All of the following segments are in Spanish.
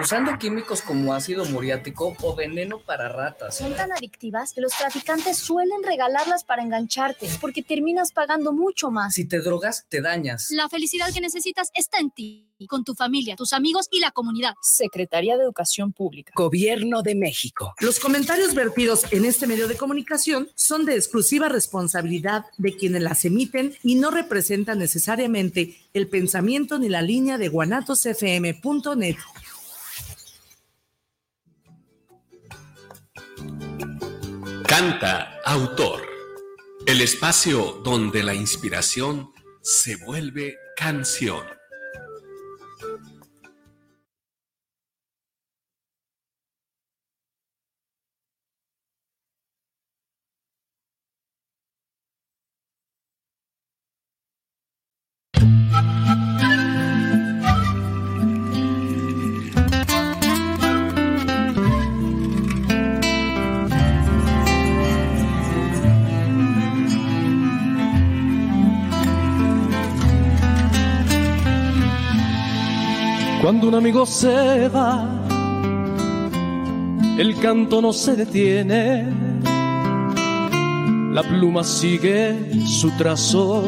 usando químicos como ácido muriático o veneno para ratas. Son tan adictivas que los traficantes suelen regalarlas para engancharte, porque terminas pagando mucho más. Si te drogas, te dañas. La felicidad que necesitas está en ti, con tu familia, tus amigos y la comunidad. Secretaría de Educación Pública. Gobierno de México. Los comentarios vertidos en este medio de comunicación son de exclusiva responsabilidad de quienes las emiten y no representan necesariamente el pensamiento ni la línea de guanatosfm.net. Canta Autor, el espacio donde la inspiración se vuelve canción. Amigo se va, el canto no se detiene, la pluma sigue su trazo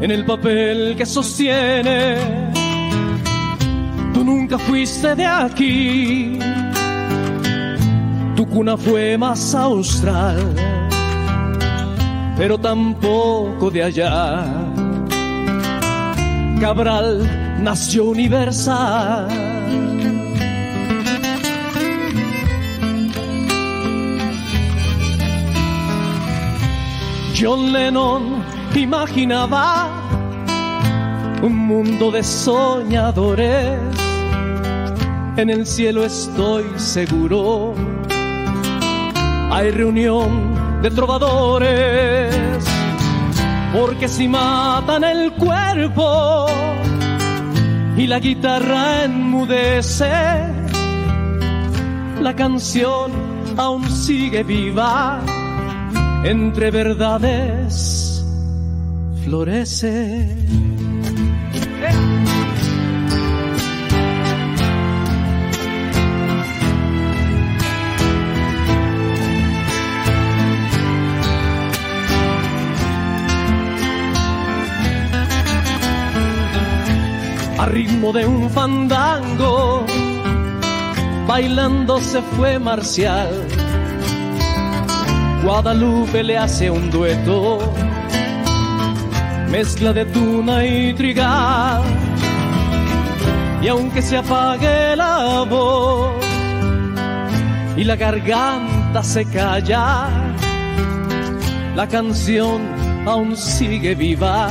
en el papel que sostiene. Tú nunca fuiste de aquí, tu cuna fue más austral, pero tampoco de allá. Cabral nació universal. John Lennon imaginaba un mundo de soñadores. En el cielo estoy seguro. Hay reunión de trovadores. Porque si matan el cuerpo, y la guitarra enmudece. La canción aún sigue viva, entre verdades florece. Ritmo de un fandango, bailando se fue Marcial. Guadalupe le hace un dueto, mezcla de tuna y trigal. Y aunque se apague la voz y la garganta se calla, la canción aún sigue viva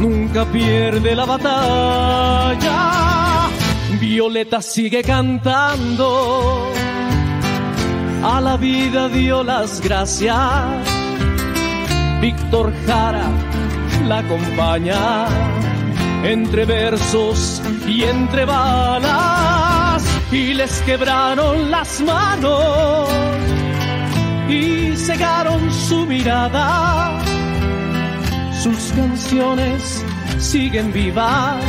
nunca pierde la batalla. Violeta sigue cantando, a la vida dio las gracias. Víctor Jara la acompaña entre versos y entre balas y les quebraron las manos y cegaron su mirada sus canciones siguen vivas,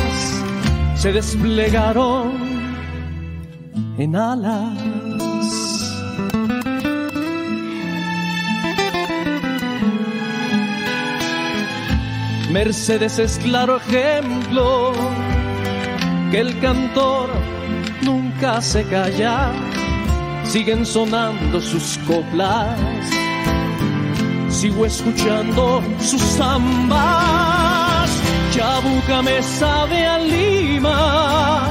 se desplegaron en alas. Mercedes es claro ejemplo que el cantor nunca se calla, siguen sonando sus coplas sigo escuchando sus zambas. Chabuca me sabe a Lima,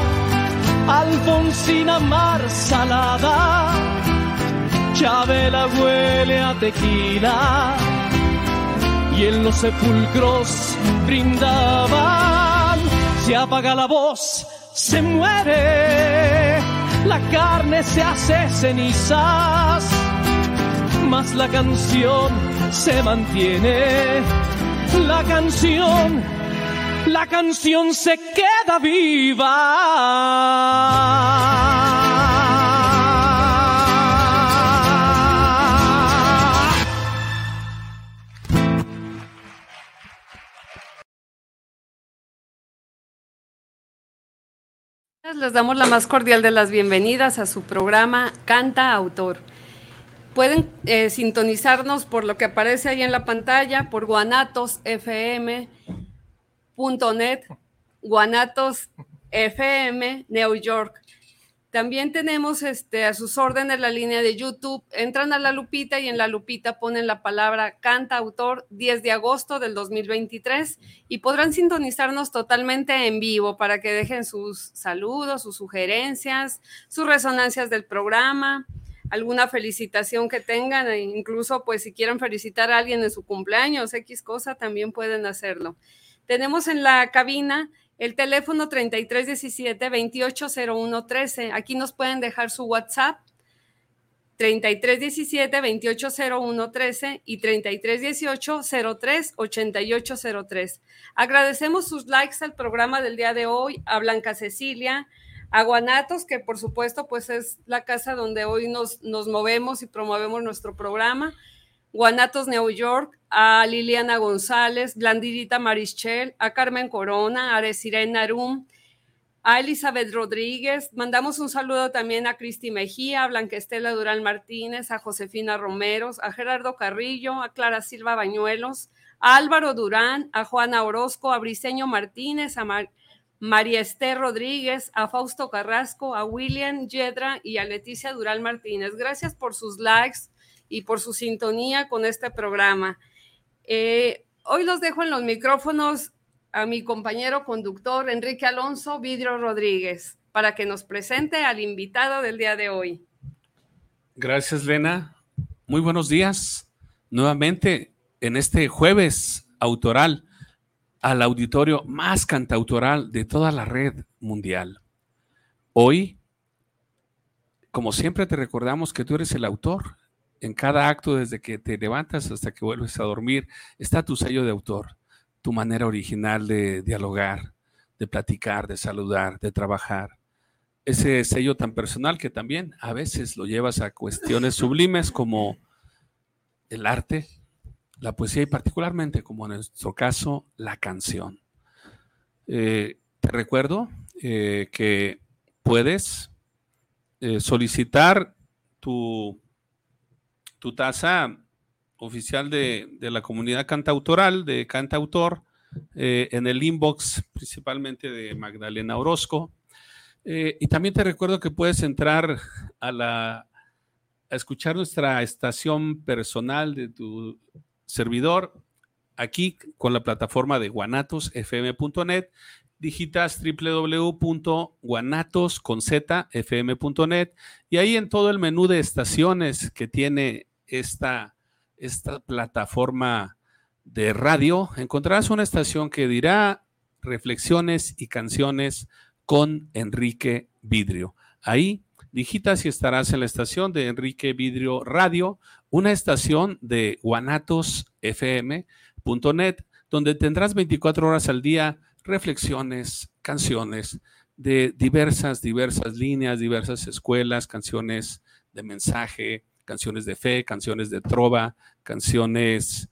Alfonsina mar salada, Chabela huele a tequila y en los sepulcros brindaban. Se apaga la voz, se muere, la carne se hace cenizas, más la canción se mantiene. La canción, la canción se queda viva. Les damos la más cordial de las bienvenidas a su programa Canta Autor. Pueden eh, sintonizarnos por lo que aparece ahí en la pantalla, por guanatosfm.net, Guanatos FM, New York. También tenemos este, a sus órdenes la línea de YouTube. Entran a la lupita y en la lupita ponen la palabra canta autor 10 de agosto del 2023 y podrán sintonizarnos totalmente en vivo para que dejen sus saludos, sus sugerencias, sus resonancias del programa, alguna felicitación que tengan, e incluso pues si quieren felicitar a alguien en su cumpleaños, X cosa, también pueden hacerlo. Tenemos en la cabina el teléfono 3317-280113. Aquí nos pueden dejar su WhatsApp 3317-280113 y 3318-03-8803. Agradecemos sus likes al programa del día de hoy, a Blanca Cecilia, a Guanatos, que por supuesto pues es la casa donde hoy nos, nos movemos y promovemos nuestro programa. Guanatos New York, a Liliana González, Blandidita Marichel, a Carmen Corona, a Resirén Narum, a Elizabeth Rodríguez. Mandamos un saludo también a Cristi Mejía, a Blanquestela Durán Martínez, a Josefina Romeros, a Gerardo Carrillo, a Clara Silva Bañuelos, a Álvaro Durán, a Juana Orozco, a Briceño Martínez, a María Esther Rodríguez, a Fausto Carrasco, a William Yedra y a Leticia Durán Martínez. Gracias por sus likes y por su sintonía con este programa. Eh, hoy los dejo en los micrófonos a mi compañero conductor Enrique Alonso Vidrio Rodríguez para que nos presente al invitado del día de hoy. Gracias, Lena. Muy buenos días. Nuevamente en este jueves autoral al auditorio más cantautoral de toda la red mundial. Hoy, como siempre, te recordamos que tú eres el autor en cada acto, desde que te levantas hasta que vuelves a dormir, está tu sello de autor, tu manera original de dialogar, de platicar, de saludar, de trabajar. Ese sello tan personal que también a veces lo llevas a cuestiones sublimes como el arte, la poesía y particularmente, como en nuestro caso, la canción. Eh, te recuerdo eh, que puedes eh, solicitar tu tu tasa oficial de, la comunidad cantautoral, de cantautor, en el inbox principalmente de Magdalena Orozco. Y también te recuerdo que puedes entrar a, la, a escuchar nuestra estación personal de tu servidor aquí con la plataforma de guanatosfm.net digitas www.guanatosconzfm.net y ahí en todo el menú de estaciones que tiene esta, esta plataforma de radio, encontrarás una estación que dirá reflexiones y canciones con Enrique Vidrio. Ahí digitas y estarás en la estación de Enrique Vidrio Radio, una estación de guanatosfm.net, donde tendrás 24 horas al día reflexiones, canciones de diversas, diversas líneas, diversas escuelas, canciones de mensaje, canciones de fe, canciones de trova, canciones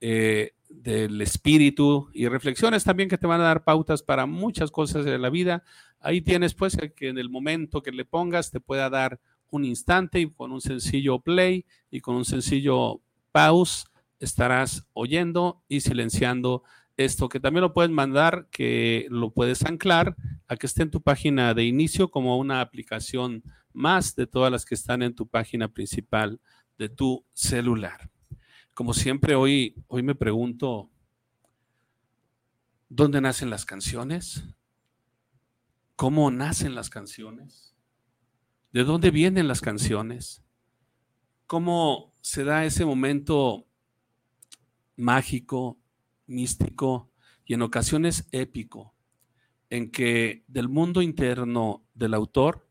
eh, del espíritu y reflexiones también que te van a dar pautas para muchas cosas de la vida. Ahí tienes pues que en el momento que le pongas te pueda dar un instante y con un sencillo play y con un sencillo pause estarás oyendo y silenciando esto que también lo puedes mandar, que lo puedes anclar a que esté en tu página de inicio como una aplicación más de todas las que están en tu página principal de tu celular. Como siempre, hoy, hoy me pregunto, ¿dónde nacen las canciones? ¿Cómo nacen las canciones? ¿De dónde vienen las canciones? ¿Cómo se da ese momento mágico, místico y en ocasiones épico, en que del mundo interno del autor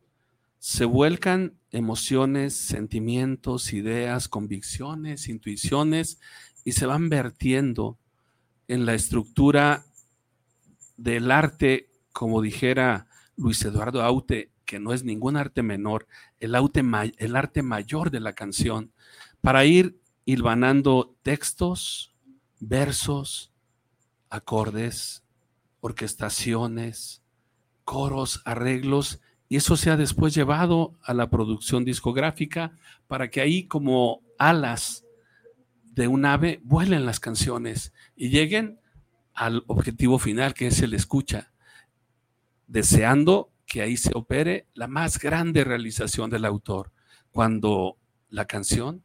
se vuelcan emociones, sentimientos, ideas, convicciones, intuiciones y se van vertiendo en la estructura del arte, como dijera Luis Eduardo Aute, que no es ningún arte menor, el, el arte mayor de la canción, para ir hilvanando textos, versos, acordes, orquestaciones, coros, arreglos, y eso se ha después llevado a la producción discográfica para que ahí como alas de un ave vuelen las canciones y lleguen al objetivo final que es el escucha, deseando que ahí se opere la más grande realización del autor, cuando la canción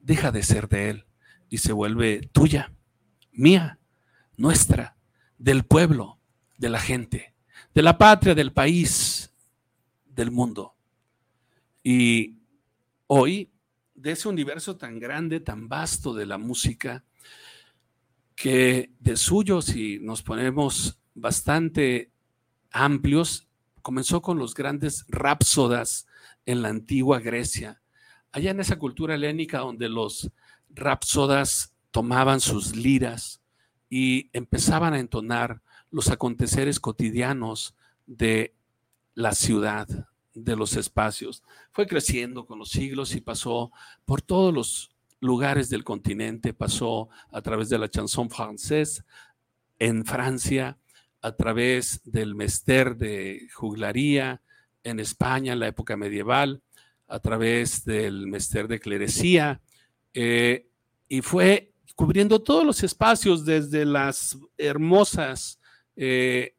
deja de ser de él y se vuelve tuya, mía, nuestra, del pueblo, de la gente, de la patria, del país, del mundo. Y hoy, de ese universo tan grande, tan vasto de la música, que de suyo, si nos ponemos bastante amplios, comenzó con los grandes rapsodas en la antigua Grecia. Allá en esa cultura helénica donde los rapsodas tomaban sus liras y empezaban a entonar los aconteceres cotidianos de la ciudad, de los espacios. Fue creciendo con los siglos y pasó por todos los lugares del continente, pasó a través de la chanson française en Francia, a través del mester de juglaría en España en la época medieval, a través del mester de clerecía, eh, y fue cubriendo todos los espacios desde las hermosas, eh,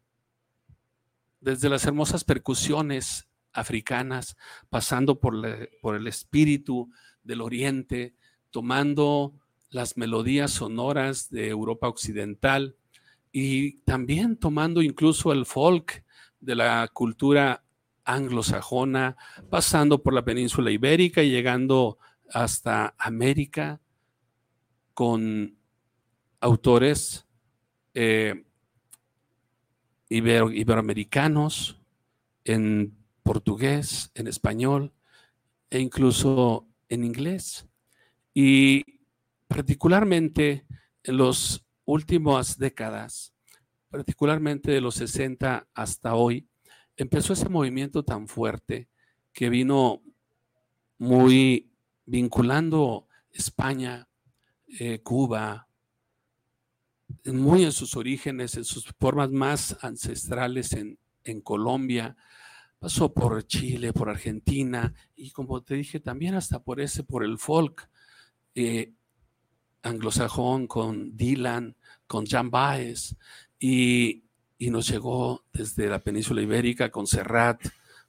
desde las hermosas percusiones africanas, pasando por, por el espíritu del oriente, tomando las melodías sonoras de Europa Occidental y también tomando incluso el folk de la cultura anglosajona, pasando por la península ibérica y llegando hasta América con autores eh, iberoamericanos en portugués, en español e incluso en inglés. Y particularmente en las últimas décadas, particularmente de los 60 hasta hoy, empezó ese movimiento tan fuerte que vino muy vinculando España, eh, Cuba, muy en sus orígenes, en sus formas más ancestrales en, Colombia, pasó por Chile, por Argentina y como te dije también hasta por ese, por el folk eh, anglosajón con Dylan, con Jan Baez y, y, nos llegó desde la península ibérica con Serrat,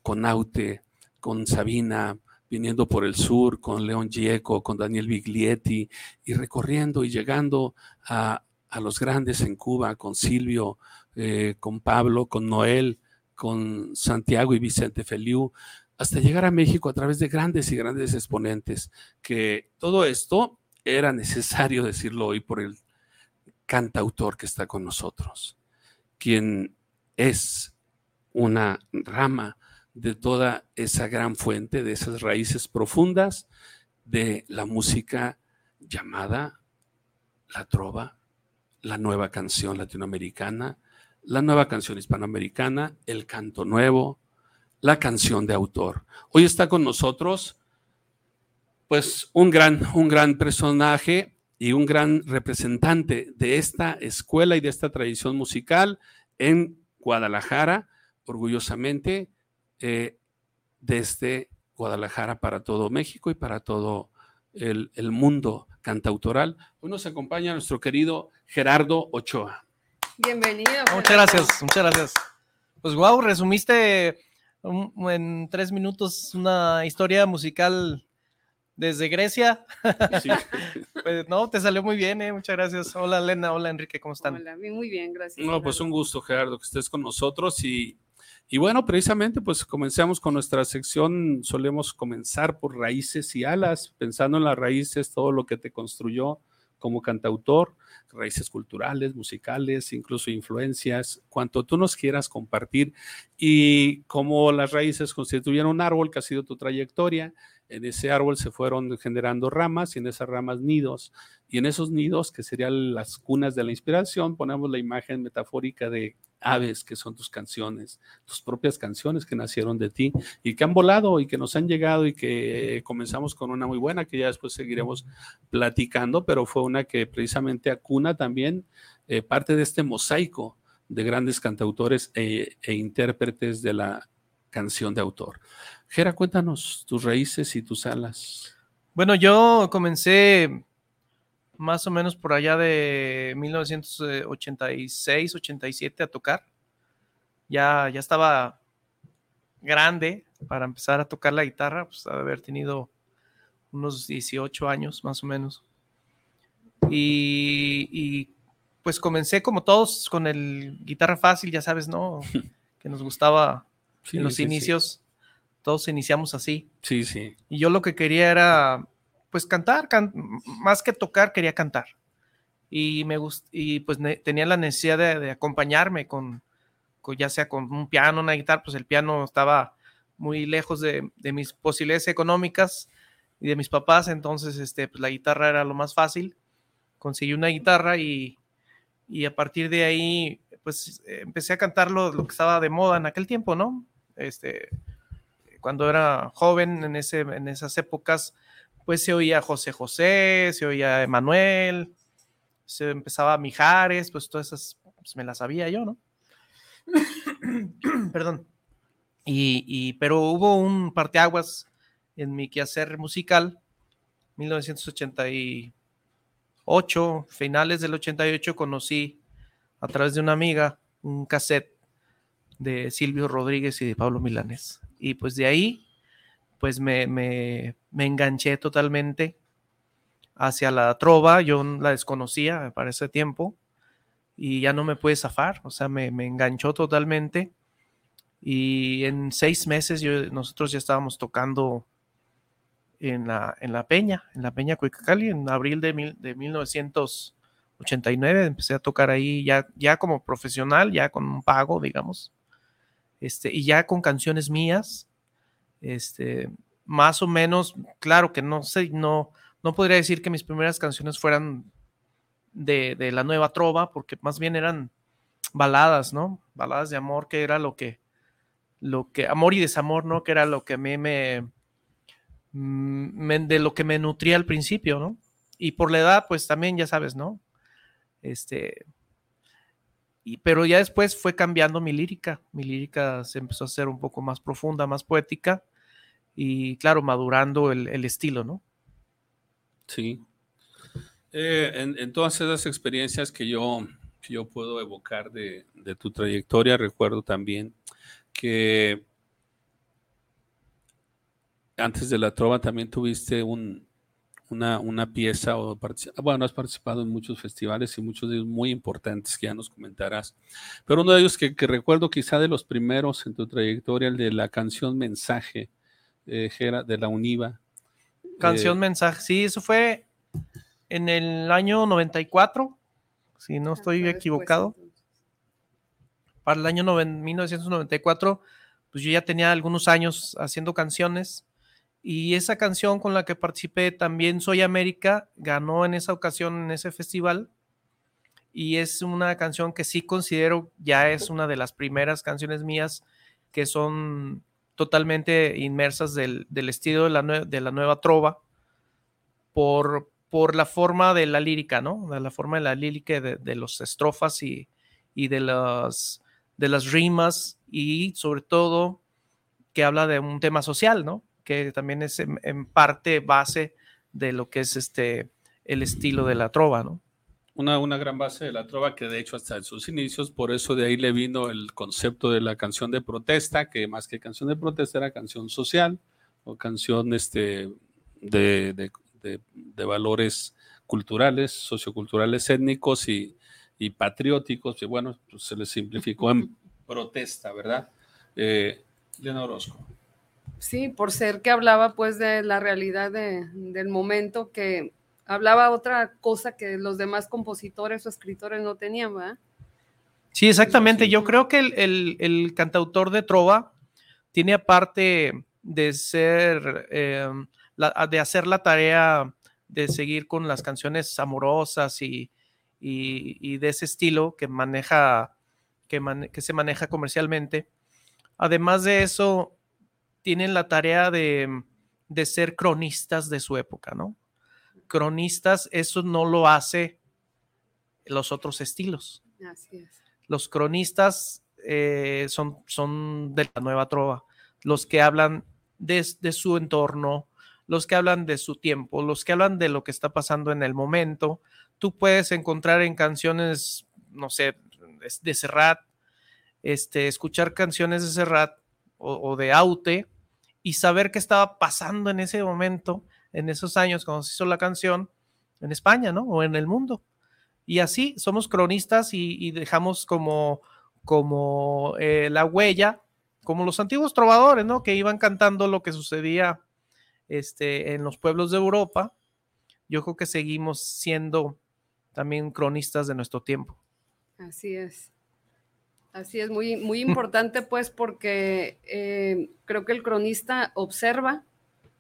con Aute, con Sabina, viniendo por el sur, con León Gieco, con Daniel Biglietti y recorriendo y llegando a, a los grandes en Cuba, con Silvio, eh, con Pablo, con Noel, con Santiago y Vicente Feliu, hasta llegar a México a través de grandes y grandes exponentes, que todo esto era necesario decirlo hoy por el cantautor que está con nosotros, quien es una rama de toda esa gran fuente, de esas raíces profundas de la música llamada la trova, la nueva canción latinoamericana, la nueva canción hispanoamericana, el canto nuevo, la canción de autor. Hoy está con nosotros, pues, un gran, un gran personaje y un gran representante de esta escuela y de esta tradición musical en Guadalajara, orgullosamente, eh, desde Guadalajara para todo México y para todo el, el mundo cantautoral. Hoy nos acompaña nuestro querido Gerardo Ochoa. Bienvenido. Muchas gracias, muchas gracias. Pues wow, resumiste en tres minutos una historia musical desde Grecia. Sí. pues no, te salió muy bien, ¿eh? muchas gracias. Hola Elena, hola Enrique, ¿cómo están? Hola, muy bien, gracias. No, pues un gusto, Gerardo, que estés con nosotros y, y bueno, precisamente pues comenzamos con nuestra sección, solemos comenzar por raíces y alas, pensando en las raíces, todo lo que te construyó como cantautor, raíces culturales, musicales, incluso influencias, cuanto tú nos quieras compartir y cómo las raíces constituyen un árbol que ha sido tu trayectoria. En ese árbol se fueron generando ramas y en esas ramas nidos. Y en esos nidos, que serían las cunas de la inspiración, ponemos la imagen metafórica de aves que son tus canciones, tus propias canciones que nacieron de ti y que han volado y que nos han llegado y que comenzamos con una muy buena que ya después seguiremos platicando, pero fue una que precisamente acuna también eh, parte de este mosaico de grandes cantautores e, e intérpretes de la canción de autor. Gera, cuéntanos tus raíces y tus alas. Bueno, yo comencé más o menos por allá de 1986, 87 a tocar. Ya, ya estaba grande para empezar a tocar la guitarra, pues de haber tenido unos 18 años más o menos. Y, pues comencé como todos con el guitarra fácil, ya sabes, ¿no? Que nos gustaba en los inicios. Todos iniciamos así. Sí, sí. Y yo lo que quería era, pues cantar, más que tocar, quería cantar. Y me gust y pues tenía la necesidad de, acompañarme con, ya sea con un piano, una guitarra, pues el piano estaba muy lejos de, de mis posibilidades económicas y de mis papás, entonces este, pues la guitarra era lo más fácil conseguí una guitarra y, y a partir de ahí, pues empecé a cantar lo, lo, que estaba de moda en aquel tiempo, ¿no? Este, cuando era joven, en, ese, en esas épocas, pues se oía José José, se oía Emanuel, se empezaba Mijares, pues todas esas pues, me las sabía yo, ¿no? Perdón. Y, y, pero hubo un parteaguas en mi quehacer musical, 1980 finales del 88, conocí a través de una amiga un cassette de Silvio Rodríguez y de Pablo Milanes. Y pues de ahí, pues me, me, enganché totalmente hacia la trova. Yo la desconocía para ese tiempo y ya no me pude zafar. O sea, me, me enganchó totalmente. Y en seis meses nosotros ya estábamos tocando en la, en la Peña, en la Peña Cuicacali, en abril de, mil, de 1989. Empecé a tocar ahí ya, ya como profesional, ya con un pago, digamos, este, y ya con canciones mías, este, más o menos, claro que no sé, no, no podría decir que mis primeras canciones fueran de, de la nueva trova, porque más bien eran baladas, ¿no? Baladas de amor, que era lo que, lo que, amor y desamor, ¿no? Que era lo que a mí me, Mm, de lo que me nutría al principio, ¿no? Y por la edad, pues también, ya sabes, ¿no? Este, y, pero ya después fue cambiando mi lírica. Mi lírica se empezó a hacer un poco más profunda, más poética y, claro, madurando el, estilo, ¿no? Sí. Eh, en, todas esas experiencias que yo, yo puedo evocar de, de tu trayectoria, recuerdo también que antes de la trova también tuviste un, una, una, pieza o bueno, has participado en muchos festivales y muchos de ellos muy importantes que ya nos comentarás. Pero uno de ellos que, recuerdo quizá de los primeros en tu trayectoria, el de la canción Mensaje eh, de la UNIVA. Canción eh, Mensaje, sí, eso fue en el año 94, si no ah, estoy equivocado. Para el año 1994, pues yo ya tenía algunos años haciendo canciones y esa canción con la que participé también Soy América ganó en esa ocasión en ese festival. Y es una canción que sí considero ya es una de las primeras canciones mías que son totalmente inmersas del, estilo de la, de la, nueva trova por, por la forma de la lírica, ¿no? De la forma de la lírica de, de los estrofas y, y de, las, de las rimas y sobre todo que habla de un tema social, ¿no? que también es en, parte base de lo que es este el estilo de la trova, ¿no? Una, una, gran base de la trova que de hecho hasta en sus inicios, por eso de ahí le vino el concepto de la canción de protesta, que más que canción de protesta era canción social o canción este, de, de, valores culturales, socioculturales, étnicos y, y patrióticos, y bueno, pues se les simplificó en protesta, ¿verdad? Eh, Orozco. Sí, por ser que hablaba pues de la realidad del momento, que hablaba otra cosa que los demás compositores o escritores no tenían, ¿verdad? Sí, exactamente. Yo creo que el, cantautor de Trova tiene aparte de ser, eh, de hacer la tarea de seguir con las canciones amorosas y, de ese estilo que maneja, que, que se maneja comercialmente. Además de eso, tienen la tarea de, ser cronistas de su época, ¿no? Cronistas, eso no lo hace los otros estilos. Así es. Los cronistas eh, son, son de la nueva trova, los que hablan de, de su entorno, los que hablan de su tiempo, los que hablan de lo que está pasando en el momento. Tú puedes encontrar en canciones, no sé, de Serrat, este, escuchar canciones de Serrat o, o de Aute y saber qué estaba pasando en ese momento, en esos años cuando se hizo la canción en España, ¿no? O en el mundo. Y así somos cronistas y, dejamos como, como eh, la huella, como los antiguos trovadores, ¿no? Que iban cantando lo que sucedía este, en los pueblos de Europa. Yo creo que seguimos siendo también cronistas de nuestro tiempo. Así es. Así es, muy, muy importante pues porque eh, creo que el cronista observa,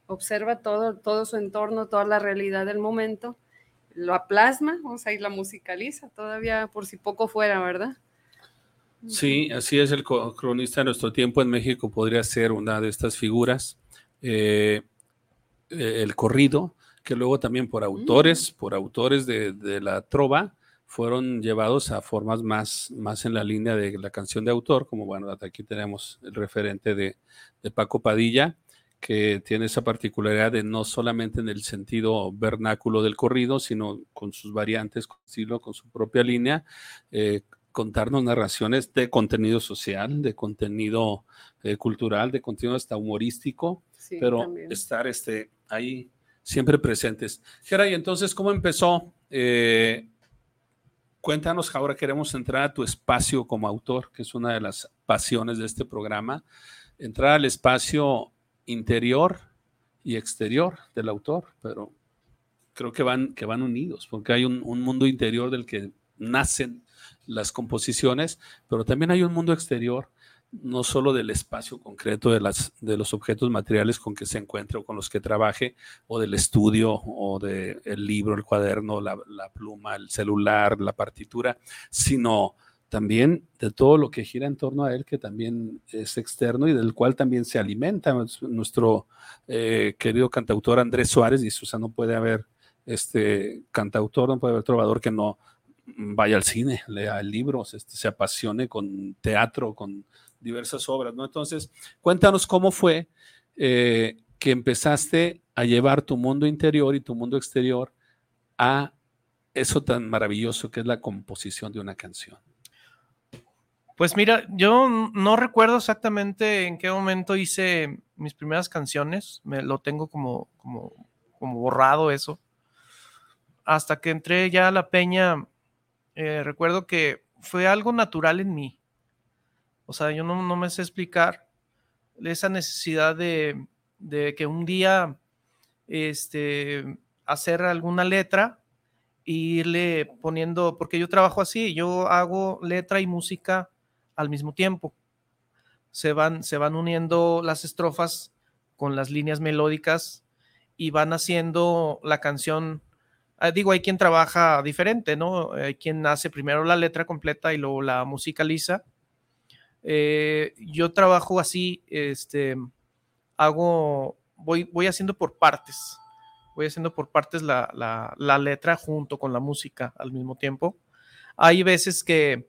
observa todo, todo su entorno, toda la realidad del momento, lo plasma, o sea, y la musicaliza todavía por si poco fuera, ¿verdad? Sí, así es, el cronista de nuestro tiempo en México podría ser una de estas figuras. Eh, el corrido, que luego también por autores, mm. por autores de, de la trova, fueron llevados a formas más, más en la línea de la canción de autor, como bueno, aquí tenemos el referente de, Paco Padilla, que tiene esa particularidad de no solamente en el sentido vernáculo del corrido, sino con sus variantes, con, con su propia línea, eh, contarnos narraciones de contenido social, de contenido eh, cultural, de contenido hasta humorístico, pero estar este, ahí siempre presentes. Geray, entonces, ¿cómo empezó? Eh, cuéntanos, ahora queremos entrar a tu espacio como autor, que es una de las pasiones de este programa, entrar al espacio interior y exterior del autor, pero creo que van, que van unidos, porque hay un, mundo interior del que nacen las composiciones, pero también hay un mundo exterior no solo del espacio concreto de, las, de los objetos materiales con que se encuentre o con los que trabaje, o del estudio, o del libro, el cuaderno, la, pluma, el celular, la partitura, sino también de todo lo que gira en torno a él, que también es externo y del cual también se alimenta nuestro eh, querido cantautor Andrés Suárez, y Susana no puede haber este cantautor, no puede haber trovador que no vaya al cine, lea libros, este, se apasione con teatro, con diversas obras, ¿no? Entonces, cuéntanos cómo fue eh, que empezaste a llevar tu mundo interior y tu mundo exterior a eso tan maravilloso que es la composición de una canción. Pues mira, yo no recuerdo exactamente en qué momento hice mis primeras canciones, me lo tengo como, como, borrado eso. Hasta que entré ya a la peña, eh, recuerdo que fue algo natural en mí. O sea, yo no, me sé explicar esa necesidad de, que un día este, hacer alguna letra e irle poniendo, porque yo trabajo así, yo hago letra y música al mismo tiempo. Se van, se van uniendo las estrofas con las líneas melódicas y van haciendo la canción. Ah, digo, hay quien trabaja diferente, ¿no? Hay quien hace primero la letra completa y luego la musicaliza eh, yo trabajo así, este, hago, voy, voy haciendo por partes, voy haciendo por partes la, la, letra junto con la música al mismo tiempo. Hay veces que,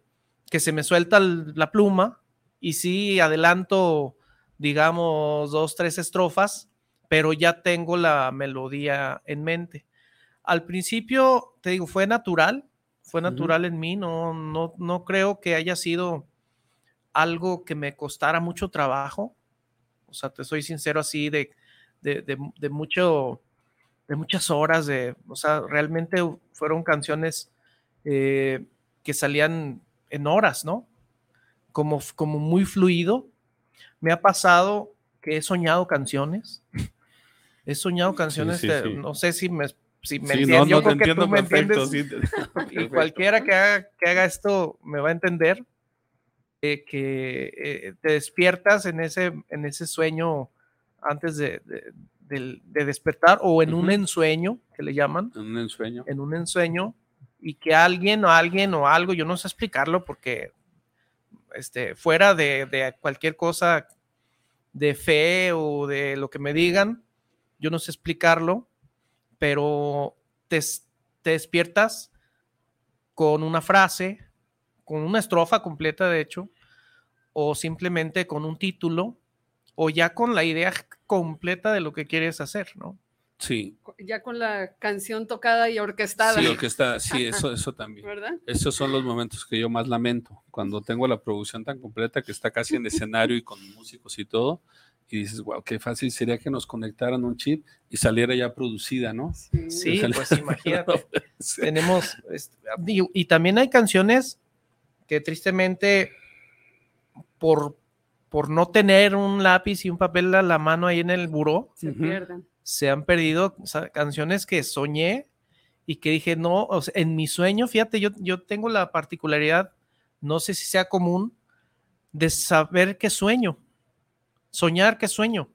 que se me suelta la pluma y sí adelanto, digamos, dos, tres estrofas, pero ya tengo la melodía en mente. Al principio, te digo, fue natural, fue natural en mí, no, no, no creo que haya sido algo que me costara mucho trabajo. O sea, te soy sincero así de, de, mucho, de muchas horas, de, o sea, realmente fueron canciones eh, que salían en horas, ¿no? Como, como muy fluido. Me ha pasado que he soñado canciones. He soñado canciones, no sé si me, si me entiendo, yo creo que tú me entiendes. y cualquiera que haga, que haga esto me va a entender que eh, te despiertas en ese, en ese sueño antes de, despertar o en un ensueño, que le llaman. En un ensueño. En un ensueño y que alguien o alguien o algo, yo no sé explicarlo porque este, fuera de, cualquier cosa de fe o de lo que me digan, yo no sé explicarlo, pero te, te despiertas con una frase, con una estrofa completa, de hecho, o simplemente con un título, o ya con la idea completa de lo que quieres hacer, ¿no? Sí. Ya con la canción tocada y orquestada. Sí, orquestada, sí, eso, eso también. ¿Verdad? Esos son los momentos que yo más lamento, cuando tengo la producción tan completa que está casi en escenario y con músicos y todo, y dices, wow, qué fácil sería que nos conectaran un chip y saliera ya producida, ¿no? Sí, pues imagínate. Tenemos, este, y, y también hay canciones que tristemente por, por no tener un lápiz y un papel a la mano ahí en el buró, Se pierden. Se han perdido canciones que soñé y que dije, no, o sea, en mi sueño, fíjate, yo, yo tengo la particularidad, no sé si sea común, de saber qué sueño, soñar qué sueño.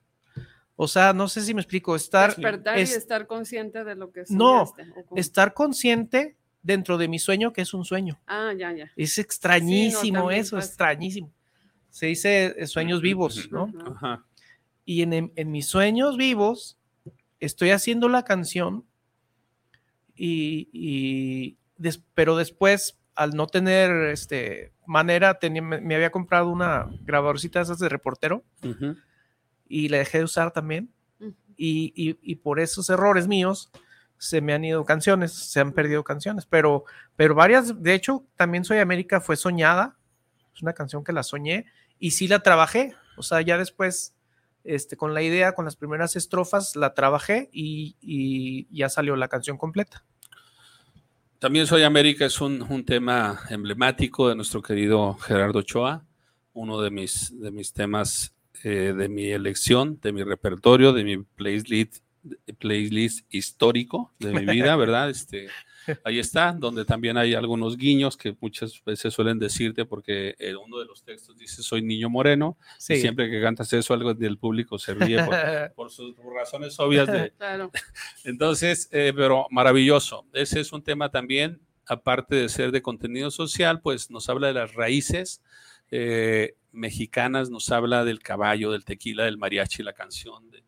O sea, no sé si me explico, estar... Despertar es- y estar consciente de lo que no, soñaste, ¿o cómo? estar consciente dentro de mi sueño que es un sueño. Ah, ya, ya. Es extrañísimo también eso, pasa. extrañísimo. Se dice eh, sueños vivos, ¿no? Ajá. Y en- en mis sueños vivos estoy haciendo la canción y, y des- pero después al no tener este manera tenía- me, me había comprado una grabadorcita de esas de reportero y la dejé de usar también. Y, y- y por esos errores míos se me han ido canciones, se han perdido canciones, pero, pero varias, de hecho, también Soy América fue soñada, es una canción que la soñé y sí la trabajé, o sea, ya después, este, con la idea, con las primeras estrofas, la trabajé y, y ya salió la canción completa. También Soy América es un, un tema emblemático de nuestro querido Gerardo Ochoa, uno de mis, de mis temas eh, de mi elección, de mi repertorio, de mi playlist, playlist histórico de mi vida, ¿verdad? Este, ahí está, donde también hay algunos guiños que muchas veces suelen decirte, porque eh, uno de los textos dice soy niño moreno, Sí. y siempre que cantas eso, algo del público se ríe por, por sus por razones obvias de, Claro. entonces, eh, pero maravilloso. Ese es un tema también, aparte de ser de contenido social, pues nos habla de las raíces eh, mexicanas, nos habla del caballo, del tequila, del mariachi, la canción, de,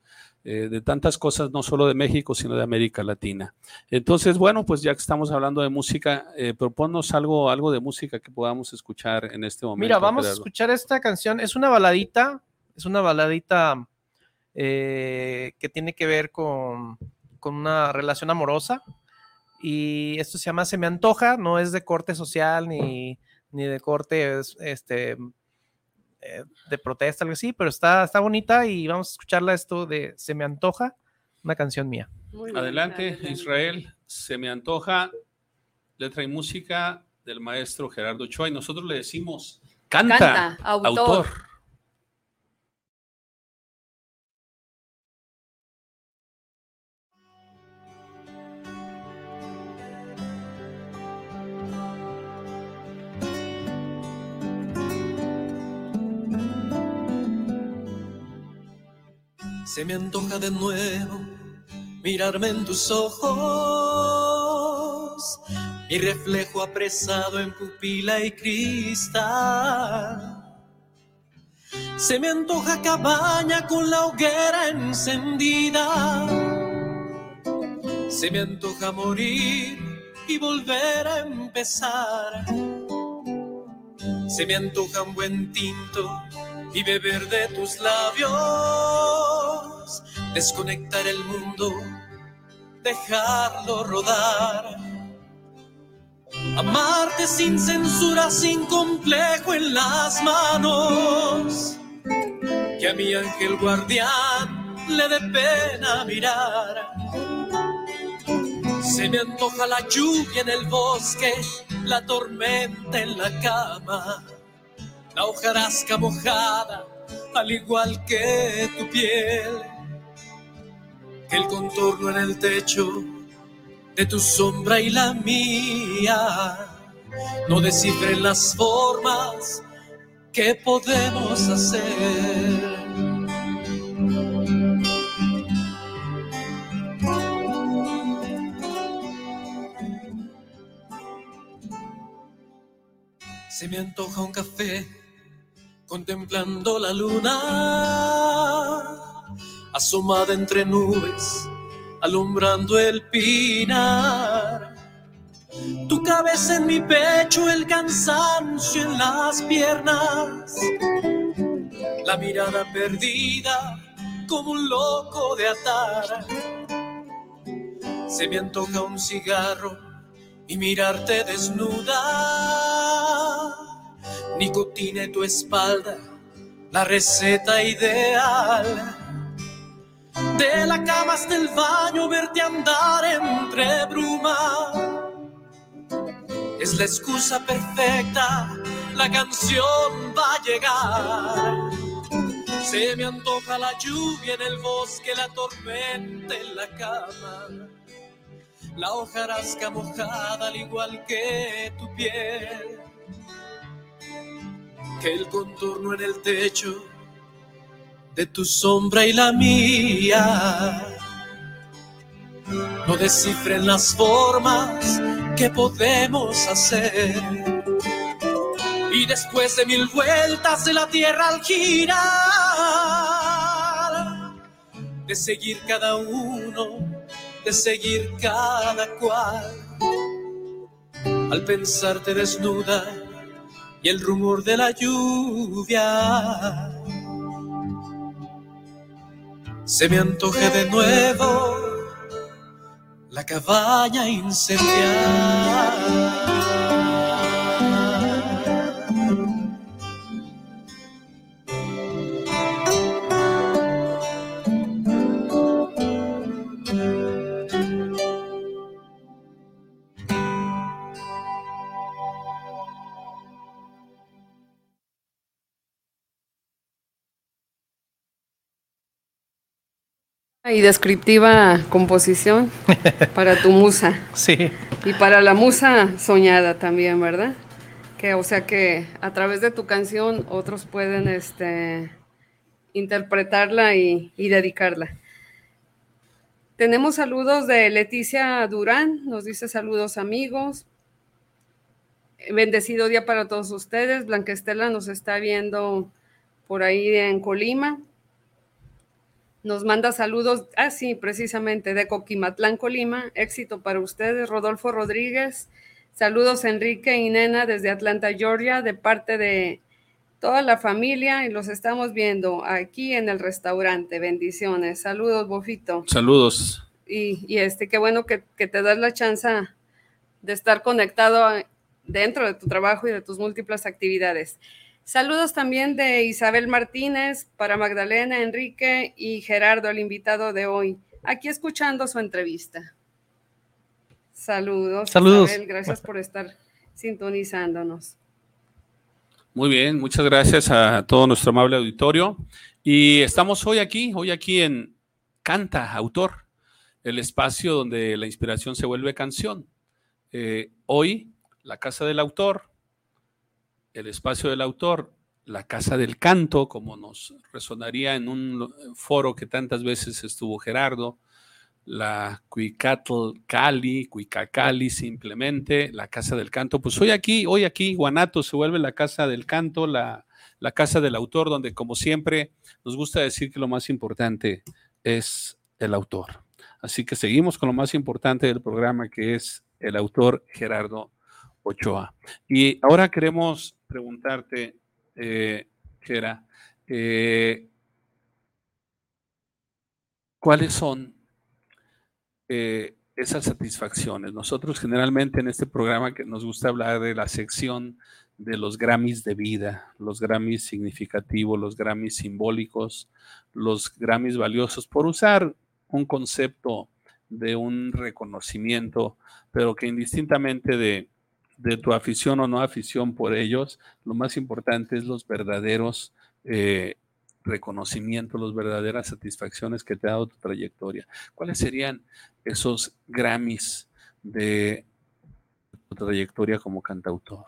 eh, de tantas cosas, no solo de México, sino de América Latina. Entonces, bueno, pues ya que estamos hablando de música, eh, proponnos algo, algo de música que podamos escuchar en este momento. Mira, vamos a escuchar esta canción. Es una baladita, es una baladita eh, que tiene que ver con, con una relación amorosa. Y esto se llama Se me antoja, no es de corte social ni, ni de corte es- este, eh, de protesta, algo así, pero está, está bonita y vamos a escucharla esto de Se me antoja, una canción mía. Muy Adelante. Israel. Se me antoja letra y música del maestro Gerardo Ochoa y nosotros le decimos canta, Canta, autor. Se me antoja de nuevo mirarme en tus ojos, mi reflejo apresado en pupila y cristal. Se me antoja cabaña con la hoguera encendida. Se me antoja morir y volver a empezar. Se me antoja un buen tinto y beber de tus labios, desconectar el mundo, dejarlo rodar. Amarte sin censura, sin complejo en las manos. Que a mi ángel guardián le dé pena mirar. Se me antoja la lluvia en el bosque, la tormenta en la cama la hojarasca mojada, al igual que tu piel, que el contorno en el techo de tu sombra y la mía no descifren las formas que podemos hacer. Se me antoja un café contemplando la luna, asomada entre nubes, alumbrando el pinar. Tu vez en mi pecho el cansancio en las piernas, la mirada perdida como un loco de atar. Se me antoja un cigarro y mirarte desnuda. Nicotina en tu espalda, la receta ideal. De la cama hasta el baño, verte andar entre bruma es la excusa perfecta, la canción va a llegar. Se me antoja la lluvia en el bosque, la tormenta en la cama. La hojarasca mojada al igual que tu piel. Que el contorno en el techo de tu sombra y la mía no descifren las formas que podemos hacer. Y después de mil vueltas de la tierra al girar, de seguir cada uno, de seguir cada cual, al pensarte desnuda y el rumor de la lluvia. Se me antoje de nuevo la cabaña incendiada. Y descriptiva composición para tu musa. Sí. Y para la musa soñada también, ¿verdad? Que, o sea que a través de tu canción otros pueden este, interpretarla y, y dedicarla. Tenemos saludos de Leticia Durán, nos dice saludos amigos. Bendecido día para todos ustedes. Blanca Estela nos está viendo por ahí en Colima. Nos manda saludos, ah, sí, precisamente, de Coquimatlán, Colima. Éxito para ustedes, Rodolfo Rodríguez. Saludos, Enrique y Nena, desde Atlanta, Georgia, de parte de toda la familia. Y los estamos viendo aquí en el restaurante. Bendiciones. Saludos, Bofito. Saludos. Y, y este, qué bueno que, que te das la chance de estar conectado dentro de tu trabajo y de tus múltiples actividades. Saludos también de Isabel Martínez para Magdalena, Enrique y Gerardo, el invitado de hoy, aquí escuchando su entrevista. Saludos. Saludos. Isabel, gracias por estar sintonizándonos. Muy bien, muchas gracias a todo nuestro amable auditorio. Y estamos hoy aquí, hoy aquí en Canta, autor, el espacio donde la inspiración se vuelve canción. Eh, hoy, la casa del autor, el espacio del autor, la casa del canto, como nos resonaría en un foro que tantas veces estuvo Gerardo, la Cuicatl Cali, Cuicacali simplemente, la casa del canto. Pues hoy aquí, hoy aquí, Guanato se vuelve la casa del canto, la, la casa del autor, donde como siempre nos gusta decir que lo más importante es el autor. Así que seguimos con lo más importante del programa, que es el autor Gerardo Ochoa. Y ahora queremos preguntarte, eh, Gera, eh, ¿cuáles son eh, esas satisfacciones? Nosotros generalmente en este programa que nos gusta hablar de la sección de los Grammys de vida, los Grammys significativos, los Grammys simbólicos, los Grammys valiosos, por usar un concepto de un reconocimiento, pero que indistintamente de, de tu afición o no afición por ellos, lo más importante es los verdaderos eh, reconocimientos, las verdaderas satisfacciones que te ha dado tu trayectoria. ¿Cuáles serían esos Grammys de tu trayectoria como cantautor?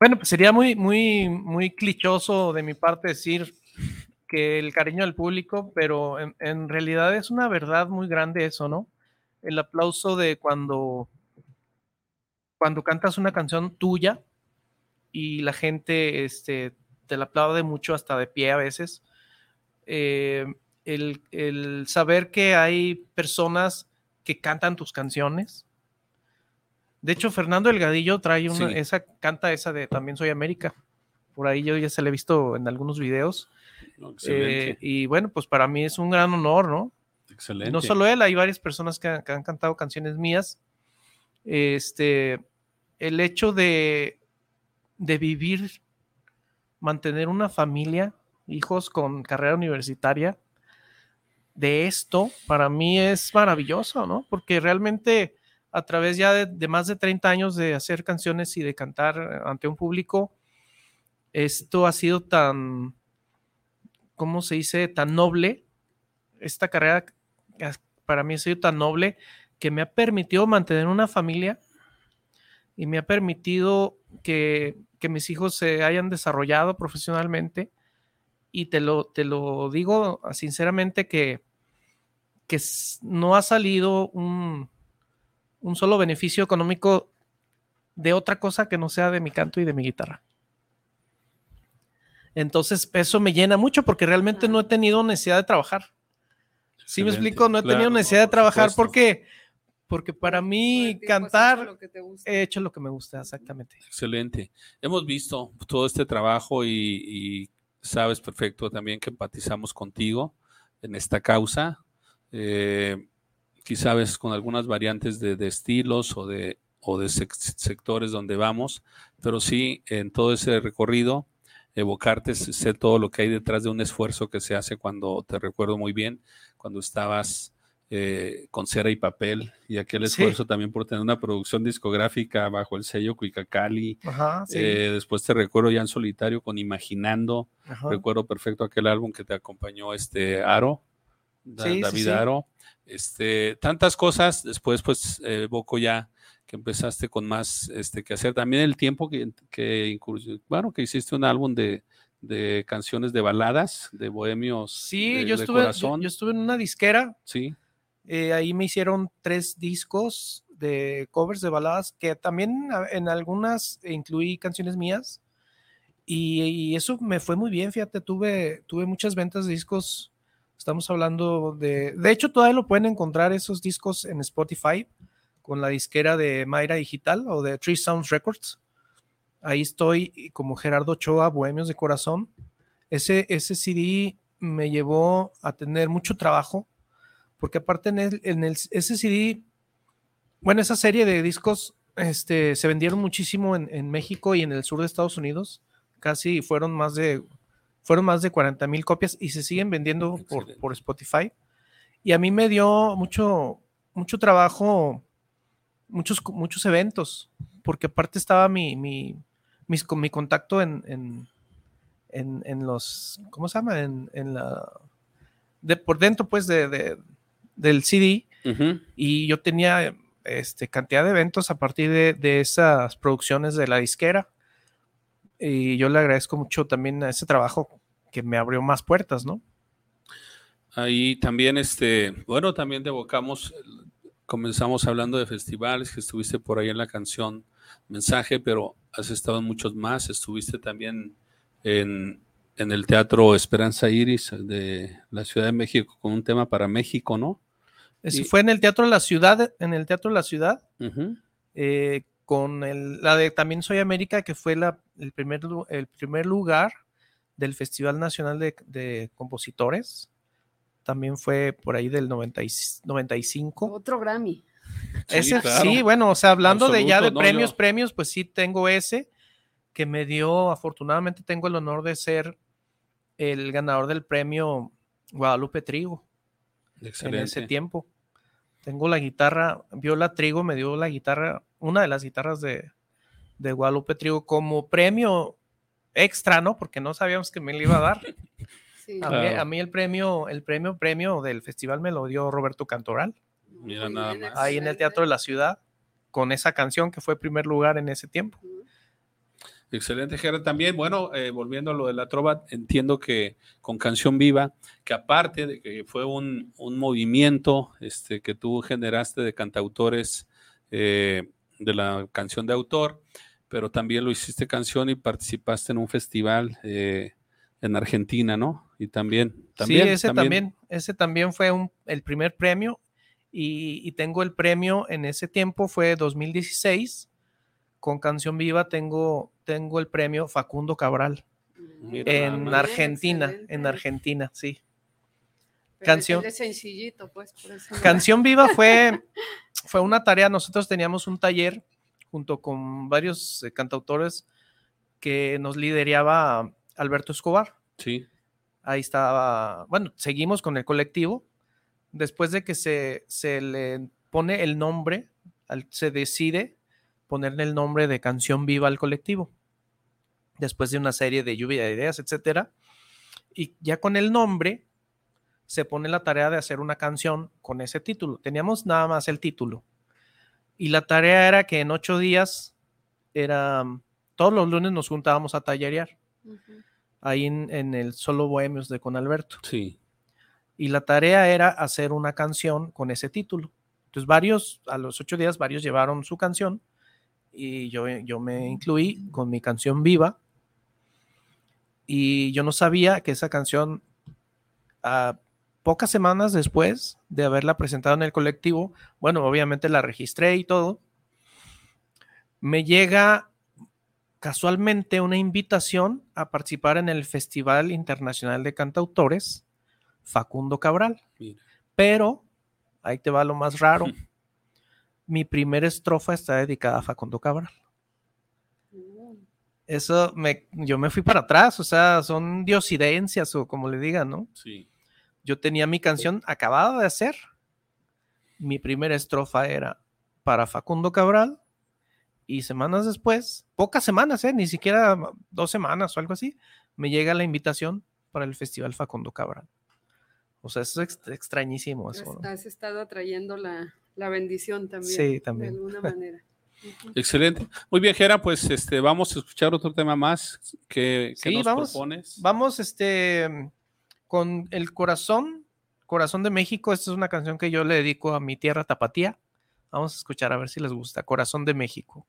Bueno, pues sería muy, muy, muy clichoso de mi parte decir que el cariño del público, pero en, en realidad es una verdad muy grande eso, ¿no? El aplauso de cuando cuando cantas una canción tuya y la gente este, te la aplaude mucho hasta de pie a veces, eh, el, el, saber que hay personas que cantan tus canciones, De hecho, Fernando Delgadillo trae una, Sí. esa, canta esa de También Soy América. Por ahí yo ya se la he visto en algunos videos. Eh, y bueno, pues para mí es un gran honor, ¿no? excelente. No solo él, hay varias personas que, han- que han cantado canciones mías. Este, el hecho de, de vivir, mantener una familia, hijos con carrera universitaria, de esto, para mí es maravilloso, ¿no? Porque realmente a través ya de, de más de 30 años de hacer canciones y de cantar ante un público, esto ha sido tan, ¿cómo se dice? Tan noble. Esta carrera para mí ha sido tan noble que me ha permitido mantener una familia y me ha permitido que, que mis hijos se hayan desarrollado profesionalmente. Y te lo, te lo digo sinceramente que, que no ha salido un, un solo beneficio económico de otra cosa que no sea de mi canto y de mi guitarra. Entonces, eso me llena mucho porque realmente no he tenido necesidad de trabajar. ¿Sí me explico? No he tenido necesidad de trabajar porque, porque para mí cantar, lo que te gusta. he hecho lo que me gusta, exactamente. Excelente. Hemos visto todo este trabajo y, y sabes perfecto también que empatizamos contigo en esta causa. Eh, quizá ves con algunas variantes de, de estilos o de, o de sec- sectores donde vamos, pero sí en todo ese recorrido evocarte, sé sé todo lo que hay detrás de un esfuerzo que se hace cuando, te recuerdo muy bien, cuando estabas eh, con cera y papel y aquel Sí. esfuerzo también por tener una producción discográfica bajo el sello Cuicacali. Sí. Eh, después te recuerdo ya en solitario con Imaginando. ajá. Recuerdo perfecto aquel álbum que te acompañó este Aro, Sí, David. Aro. Este, tantas cosas. Después, pues, eh, evoco ya que empezaste con más este, que hacer. También el tiempo que, que bueno, que hiciste un álbum de, de canciones de baladas, de bohemios Sí, de, yo, de estuve, yo- corazón. yo estuve en una disquera, Sí, eh, ahí me hicieron tres discos de covers de baladas que también en algunas incluí canciones mías y, eso me fue muy bien, fíjate, tuve, tuve muchas ventas de discos, estamos hablando de, de hecho todavía lo pueden encontrar esos discos en Spotify con la disquera de Mayra Digital o de Tree Sounds Records. Ahí estoy como Gerardo Ochoa, Bohemios de Corazón. Ese, ese CD me llevó a tener mucho trabajo, porque aparte en, el, en el, ese CD, bueno, esa serie de discos este, se vendieron muchísimo en, en México y en el sur de Estados Unidos. Casi fueron más de, fueron más de 40 mil copias y se siguen vendiendo por, por Spotify. Y a mí me dio mucho, mucho trabajo, muchos, muchos eventos, porque aparte estaba mi, mi, mis- mi contacto en, en, en, los, ¿cómo se llama? En, en la, de, por dentro pues de, de- del CD y yo tenía este, cantidad de eventos a partir de, de esas producciones de la disquera. Y yo le agradezco mucho también a ese trabajo que me abrió más puertas, ¿no? Ahí también, este, bueno, también te evocamos, el- comenzamos hablando de festivales, que estuviste por ahí en la canción Mensaje, pero has estado en muchos más, estuviste también en, en el Teatro Esperanza Iris de la Ciudad de México con un tema para México, ¿no? Eso Y- fue en el Teatro de la Ciudad, en el Teatro de la Ciudad, eh, con el- la de También Soy América, que fue la, el, primer, lu- el primer lugar del Festival Nacional de, de Compositores. También fue por ahí del 90 y- 95. Otro Grammy. Ese, claro. sí, bueno, o sea, hablando de ya de no, premios, yo- premios, pues sí tengo ese que me dio, afortunadamente tengo el honor de ser el ganador del premio Guadalupe Trigo en ese Excelente. tiempo. Tengo la guitarra, Viola Trigo me dio la guitarra, una de las guitarras de, de Guadalupe Trigo como premio extra, ¿no? Porque no sabíamos que me lo iba a dar. Sí. A, mí, a mí el premio, el premio, premio del festival me lo dio Roberto Cantoral, Mira nada más. ahí en el Teatro de la Ciudad, con esa canción que fue primer lugar en ese tiempo. Excelente, Gerard. También, bueno, eh, volviendo a lo de la trova, entiendo que con Canción Viva, que aparte de que fue un, un movimiento este, que tú generaste de cantautores eh, de la canción de autor, pero también lo hiciste canción y participaste en un festival eh, en Argentina, ¿no? Y también, también sí, ese también, ese también fue un- el primer premio y, y tengo el premio en ese tiempo, fue 2016. Con Canción Viva tengo, tengo el premio Facundo Cabral Mira, en. Argentina, excelente. en Argentina, sí. Pero Canción- Es sencillito, pues, por eso. Canción Viva fue, fue una tarea, nosotros teníamos un taller junto con varios eh, cantautores que nos lideraba Alberto Escobar. Sí, Ahí estaba, bueno, seguimos con el colectivo. Después de que se, se le pone el nombre, se decide ponerle el nombre de Canción Viva al colectivo. Después de una serie de lluvia de ideas, etcétera. Y ya con el nombre se pone la tarea de hacer una canción con ese título. Teníamos nada más el título. Y la tarea era que en ocho días era todos los lunes nos juntábamos a tallerear Ujú. ahí en, en el Solo Bohemios de Con Alberto. sí. Y la tarea era hacer una canción con ese título. Entonces varios, a los ocho días, varios llevaron su canción y yo, yo me incluí con mi canción viva. Y yo no sabía que esa canción, a pocas semanas después de haberla presentado en el colectivo, bueno, obviamente la registré y todo, me llega casualmente una invitación a participar en el Festival Internacional de Cantautores Facundo Cabral. Mira. Pero, ahí te va lo más raro, mi primera estrofa está dedicada a Facundo Cabral. Mm. Eso, me, yo me fui para atrás, o sea, son diosidencias o como le digan, ¿no? Sí. Yo tenía mi canción acabada de hacer. Mi primera estrofa era para Facundo Cabral. Y semanas después, pocas semanas, ¿eh? ni siquiera dos semanas o algo así, me llega la invitación para el Festival Facundo Cabral. O sea, eso es ex- extrañísimo. Eso, ¿no? Has estado atrayendo la, la bendición también. Sí, también. De alguna manera. Excelente. Muy bien, Gera, pues este, vamos a escuchar otro tema más que, que Sí, nos vamos. propones. Vamos este, con El Corazón, Corazón de México. Esta es una canción que yo le dedico a mi tierra tapatía. Vamos a escuchar a ver si les gusta. Corazón de México.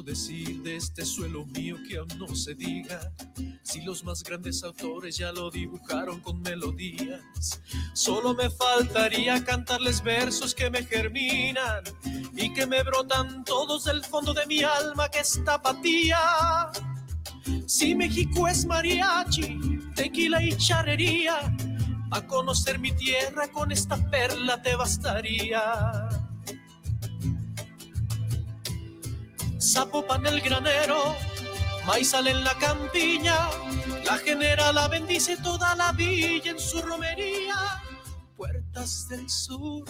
Decir de este suelo mío que aún no se diga? Si los más grandes autores ya lo dibujaron con melodías, solo me faltaría cantarles versos que me germinan y que me brotan todos del fondo de mi alma que es tapatía. Si México es mariachi, tequila y charrería, a conocer mi tierra con esta perla te bastaría. Zapopan el granero, maizal en la campiña, la genera la bendice toda la villa en su romería. Puertas del sur,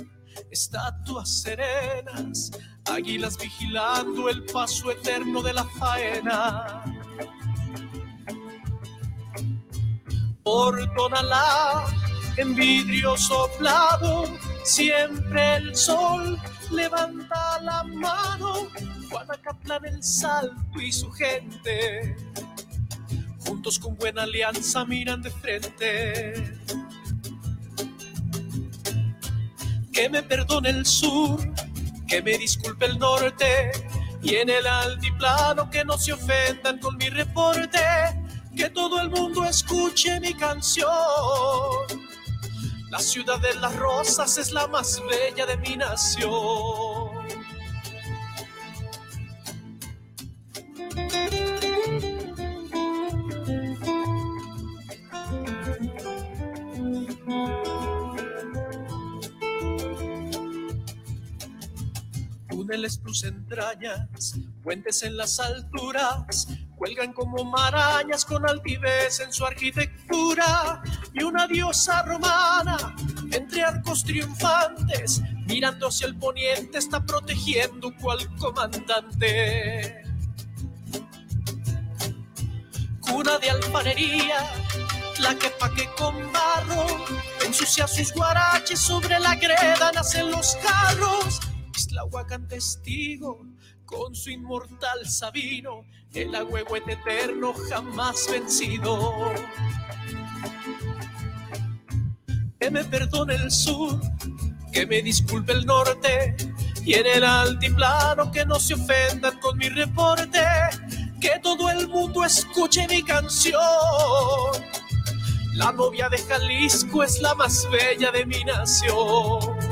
estatuas serenas, águilas vigilando el paso eterno de la faena. Por Tonalá, en vidrio soplado, siempre el sol levanta la mano. Guanacatlán el salto y su gente, juntos con buena alianza miran de frente. Que me perdone el sur, que me disculpe el norte, y en el altiplano que no se ofendan con mi reporte, que todo el mundo escuche mi canción. La ciudad de las rosas es la más bella de mi nación. túneles tus entrañas, puentes en las alturas, cuelgan como marañas con altivez en su arquitectura, y una diosa romana entre arcos triunfantes, mirando hacia el poniente, está protegiendo cual comandante. Cuna de alfarería, la que paque con barro, ensucia sus guaraches sobre la greda, nacen los carros. Islahuacán testigo, con su inmortal Sabino, el agüehuete eterno jamás vencido. Que me perdone el sur, que me disculpe el norte y en el altiplano que no se ofendan con mi reporte, que todo el mundo escuche mi canción. La novia de Jalisco es la más bella de mi nación.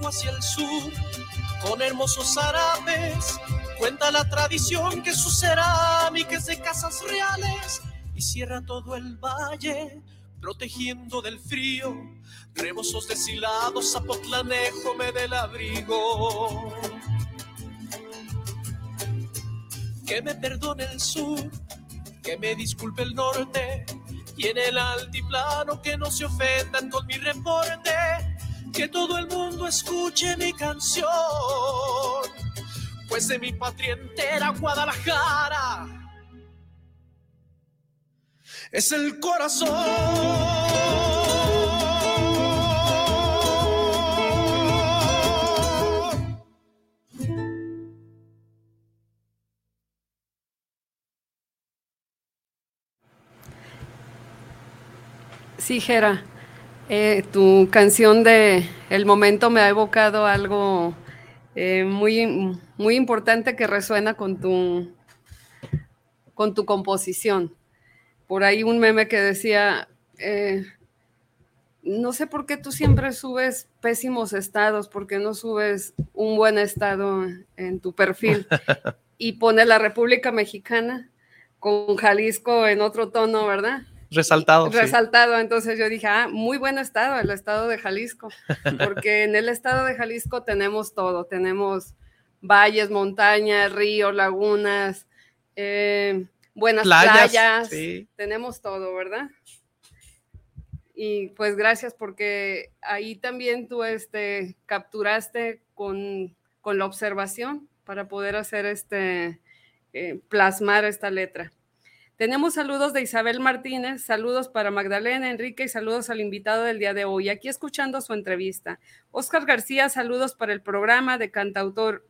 Hacia el sur, con hermosos árabes, cuenta la tradición que su cerámica es de casas reales y cierra todo el valle, protegiendo del frío. Rebosos deshilados, Zapotlanejo del abrigo. Que me perdone el sur, que me disculpe el norte, y en el altiplano que no se ofendan con mi reporte, que todo el mundo escuche mi canción, pues de mi patria entera, Guadalajara, es el corazón. Sí, Jera, eh, tu canción de El Momento me ha evocado algo eh, muy, muy importante que resuena con tu, con tu composición. Por ahí un meme que decía, eh, no sé por qué tú siempre subes pésimos estados, porque no subes un buen estado en tu perfil y pone la República Mexicana con Jalisco en otro tono, ¿verdad? Resaltado. sí. Resaltado, entonces yo dije, ah, muy buen estado, el estado de Jalisco, porque en el estado de Jalisco tenemos todo, tenemos valles, montañas, ríos, lagunas, eh, buenas Playas, playas, sí. tenemos todo, ¿verdad? Y pues gracias porque ahí también tú este, capturaste con, con la observación para poder hacer este, eh, plasmar esta letra. Tenemos saludos de Isabel Martínez, saludos para Magdalena, Enrique y saludos al invitado del día de hoy. Aquí escuchando su entrevista. Oscar García, saludos para el programa de cantautor.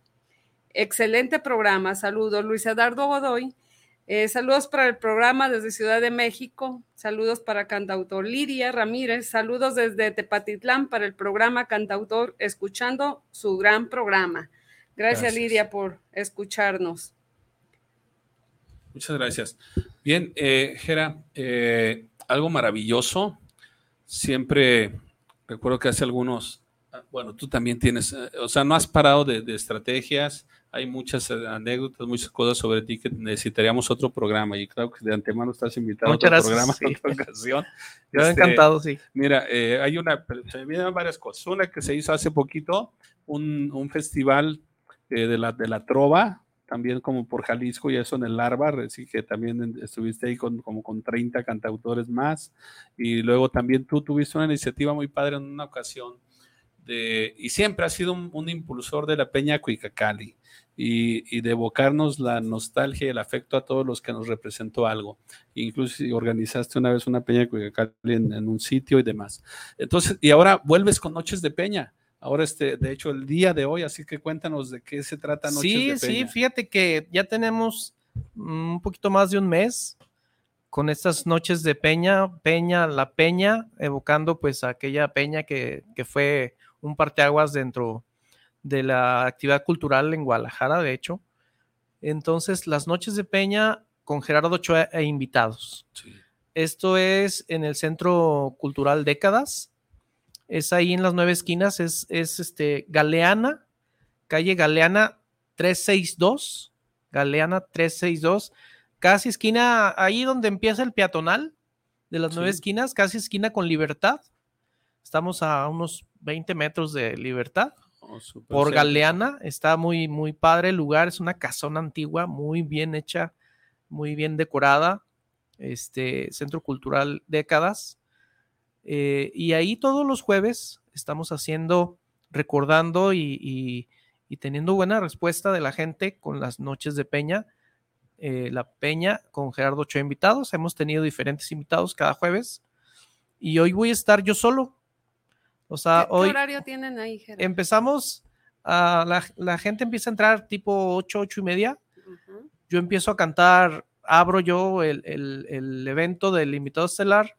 Excelente programa, saludos. Luis Eduardo Godoy, eh, saludos para el programa desde Ciudad de México, saludos para cantautor Lidia Ramírez, saludos desde Tepatitlán para el programa cantautor, escuchando su gran programa. Gracias, Gracias. Lidia por escucharnos. Muchas gracias. Bien, eh, Jera, eh, algo maravilloso. Siempre recuerdo que hace algunos, ah, bueno, tú también tienes, eh, o sea, no has parado de, de estrategias. Hay muchas eh, anécdotas, muchas cosas sobre ti que necesitaríamos otro programa y claro que de antemano estás invitado Muchas a otro gracias, programa, sí. otra ocasión. Yo Este, encantado, sí. Mira, eh, hay una, se me vienen varias cosas. Una que se hizo hace poquito, un, un festival de, la, de la trova, también como por Jalisco y eso en el Larvar, así que también estuviste ahí con, como con 30 cantautores más. Y luego también tú tuviste una iniciativa muy padre en una ocasión de, y siempre has sido un, impulsor de la Peña Cuicacali y, y de evocarnos la nostalgia y el afecto a todos los que nos representó algo. Incluso organizaste una vez una Peña Cuicacali en, en un sitio y demás. Entonces, y ahora vuelves con Noches de Peña. Ahora, este, de hecho, el día de hoy, así que cuéntanos de qué se trata Noches Sí, de sí, Peña. fíjate que ya tenemos mm, un poquito más de un mes con estas noches de Peña, Peña, la Peña, evocando pues aquella Peña que, que fue un parteaguas dentro de la actividad cultural en Guadalajara, de hecho. Entonces, las noches de Peña con Gerardo Ochoa e invitados. Sí. Esto es en el Centro Cultural Décadas. Es ahí en las nueve esquinas. Es, es este Galeana, calle Galeana 362. Galeana 362. Casi esquina, ahí donde empieza el peatonal de las nueve esquinas, casi esquina con Libertad. Estamos a unos 20 metros de Libertad Oh, por. Galeana. Está muy, muy padre el lugar. Es una casona antigua, muy bien hecha, muy bien decorada. Este Centro Cultural Décadas. Eh, y ahí todos los jueves estamos haciendo, recordando y, y- y teniendo buena respuesta de la gente con las noches de Peña. eh, la peña con Gerardo Ochoa invitados. Hemos tenido diferentes invitados cada jueves y hoy voy a estar yo solo. O sea, ¿Qué, hoy horario tienen ahí, Gerardo? empezamos, a la, la gente empieza a entrar tipo 8, 8 y media. Yo empiezo a cantar, abro yo el, el- el evento del invitado estelar,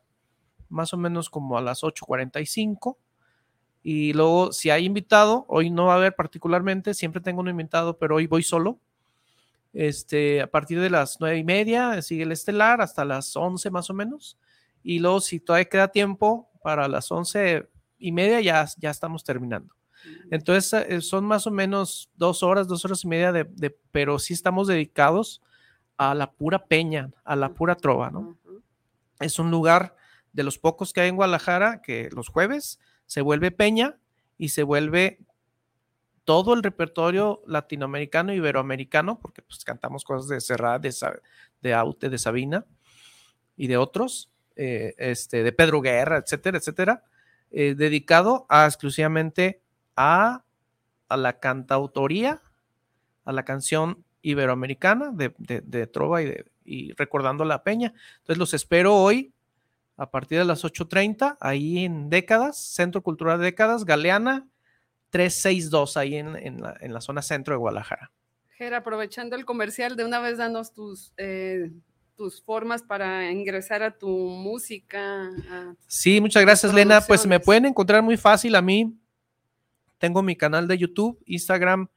más o menos como a las 8.45. Y luego, si hay invitado, hoy no va a haber particularmente, siempre tengo un invitado, pero hoy voy solo. Este, a partir de las nueve y media sigue el estelar hasta las 11 más o menos. Y luego, si todavía queda tiempo, para las once y media ya, ya estamos terminando. Entonces, eh, son más o menos dos horas, dos horas y media, de, de- pero sí estamos dedicados a la pura peña, a la pura trova, ¿no? Es un lugar de los pocos que hay en Guadalajara que los jueves se vuelve peña y se vuelve todo el repertorio latinoamericano, iberoamericano, porque pues cantamos cosas de Serrat, de, de Aute, de Sabina y de otros, eh, este, de Pedro Guerra, etcétera, etcétera, eh, dedicado a, exclusivamente a, a la cantautoría, a la canción iberoamericana de, de- de Trova y, de- y recordando la peña. Entonces los espero hoy a partir de las 8.30, ahí en Décadas, Centro Cultural Décadas, Galeana 362, ahí en, en la, en la zona centro de Guadalajara. Ger, aprovechando el comercial, de una vez danos tus, eh, tus formas para ingresar a tu música. a- Sí, muchas gracias, Lena. Pues me pueden encontrar muy fácil a mí. Tengo mi canal de YouTube, Instagram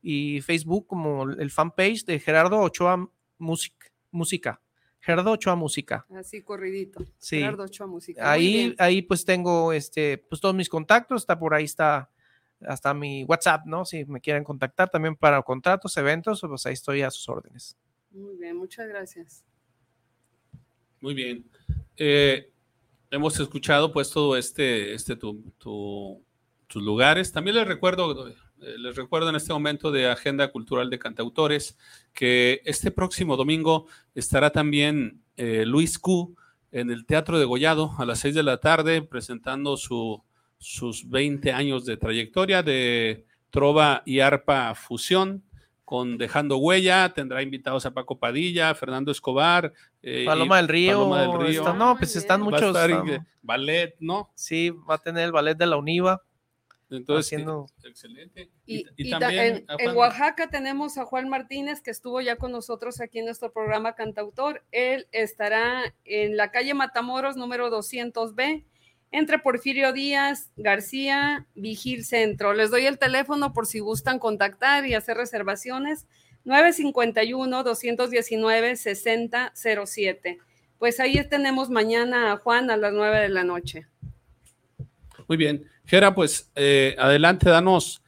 y Facebook como el fanpage de Gerardo Ochoa Music- Música. Gerardo Ochoa Música. así corridito. Sí. Gerardo Ochoa Música. Ahí, ahí pues tengo este, pues todos mis contactos, está por ahí está hasta mi WhatsApp, ¿no? Si me quieren contactar también para contratos, eventos, pues ahí estoy a sus órdenes. Muy bien, muchas gracias. Muy bien. Eh, hemos escuchado pues todo este, este tu, tu- tus lugares. También les recuerdo, les recuerdo en este momento de Agenda Cultural de Cantautores que este próximo domingo estará también eh, Luis Q en el Teatro de Gollado a las 6 de la tarde presentando su, sus 20 años de trayectoria de trova y arpa fusión con Dejando Huella, tendrá invitados a Paco Padilla, Fernando Escobar, eh, Paloma del Río. Paloma del Río. está- no, pues están Va a muchos. estar ballet, ¿no? sí, va a tener el ballet de la UNIVA. Entonces, haciendo- excelente. Y, y y ta- también en, en Oaxaca tenemos a Juan Martínez, que estuvo ya con nosotros aquí en nuestro programa Cantautor. Él estará en la calle Matamoros, número 200B, entre Porfirio Díaz, García, Vigil Centro. Les doy el teléfono por si gustan contactar y hacer reservaciones. 951-219-6007. Pues ahí tenemos mañana a Juan a las 9 de la noche. Muy bien. Gera, pues eh, adelante, danos.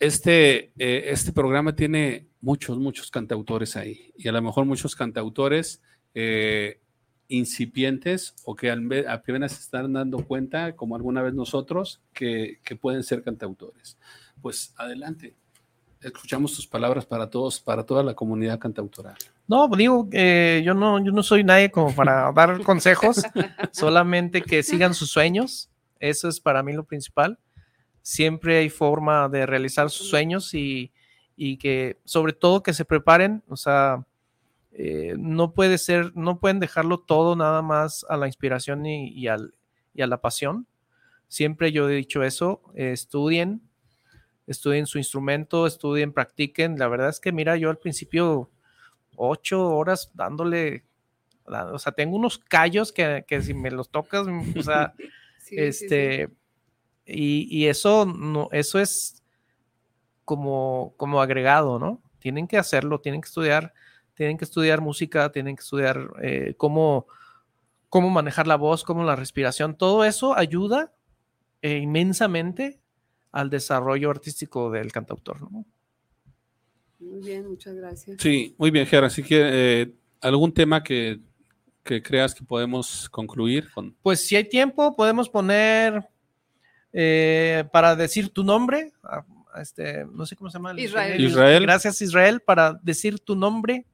Este, eh, este programa tiene muchos, muchos cantautores ahí. Y a lo mejor muchos cantautores eh, incipientes o que apenas se están dando cuenta, como alguna vez nosotros, que, que pueden ser cantautores. Pues adelante. Escuchamos tus palabras para todos, para toda la comunidad cantautoral. No, digo, eh, yo no, yo no soy nadie como para dar consejos, solamente que sigan sus sueños. Eso es para mí lo principal. Siempre hay forma de realizar sus sueños y, y que, sobre todo, que se preparen. O sea, eh, no puede ser, no pueden dejarlo todo nada más a la inspiración y, y al, y a la pasión. Siempre yo he dicho eso, eh, estudien, estudien su instrumento, estudien, practiquen. La verdad es que, mira, yo al principio ocho horas dándole, o sea, tengo unos callos que, que si me los tocas, o sea, Sí, sí, sí. este, Y, y eso, no, eso es como, como agregado, ¿no? Tienen que hacerlo, tienen que estudiar, tienen que estudiar música, tienen que estudiar eh, cómo, cómo manejar la voz, cómo la respiración, todo eso ayuda eh, inmensamente al desarrollo artístico del cantautor, ¿no? Muy bien, muchas gracias. Sí, muy bien, Gera. Así que eh, algún tema que, que creas que podemos concluir con. Pues si hay tiempo, podemos poner eh, para decir tu nombre. a- a este, no sé cómo se llama. el Israel. Israel. Gracias, Israel, para decir tu nombre.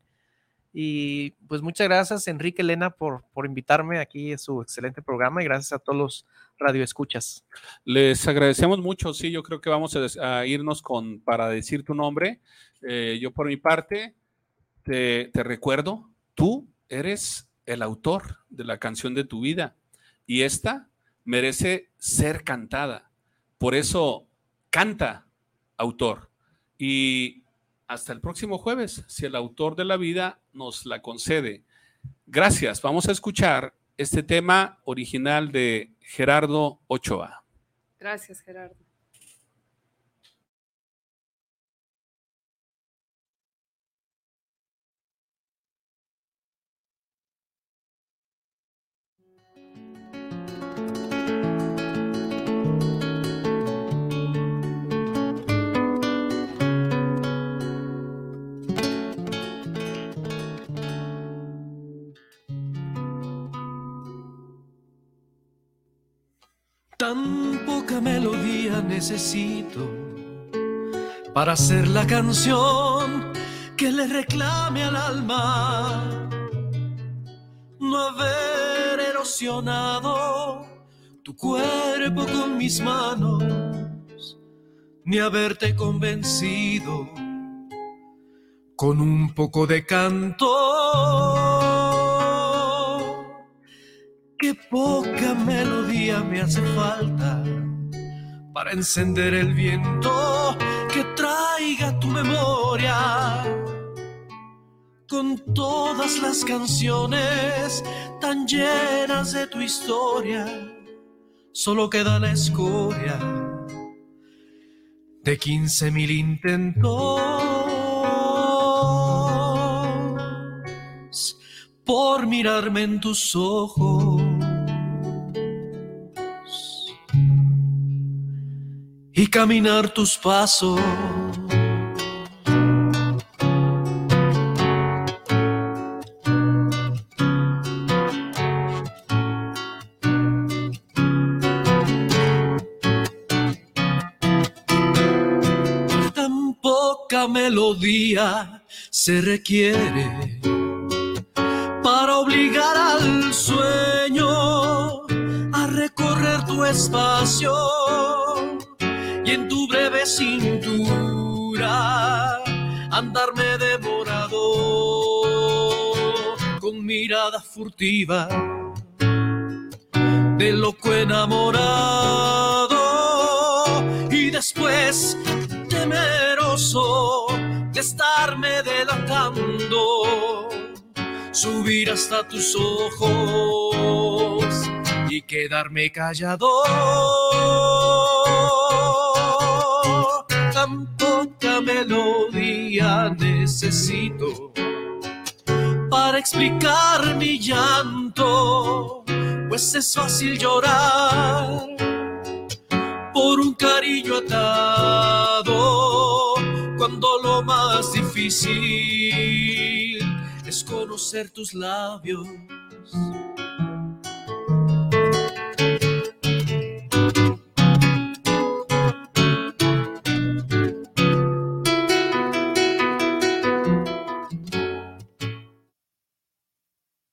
Y pues muchas gracias, Enrique Elena, por, por invitarme aquí a su excelente programa y gracias a todos los radioescuchas. Les agradecemos mucho. Sí, yo creo que vamos a, irnos con para decir tu nombre. Eh, yo por mi parte, te, te recuerdo, tú eres el autor de la canción de tu vida y esta merece ser cantada. Por eso, canta, autor. Y hasta el próximo jueves, si el autor de la vida nos la concede. Gracias. Vamos a escuchar este tema original de Gerardo Ochoa. Gracias, Gerardo. Tan poca melodía necesito para hacer la canción que le reclame al alma. No haber erosionado tu cuerpo con mis manos, ni haberte convencido con un poco de canto Qué poca melodía me hace falta para encender el viento que traiga tu memoria con todas las canciones tan llenas de tu historia. Solo queda la escoria de quince mil intentos por mirarme en tus ojos. Caminar tus pasos. Tan poca melodía se requiere para obligar al sueño a recorrer tu espacio cintura andarme devorado con mirada furtiva de loco enamorado y después temeroso de estarme delatando subir hasta tus ojos y quedarme callado melodía necesito para explicar mi llanto, pues es fácil llorar por un cariño atado, cuando lo más difícil es conocer tus labios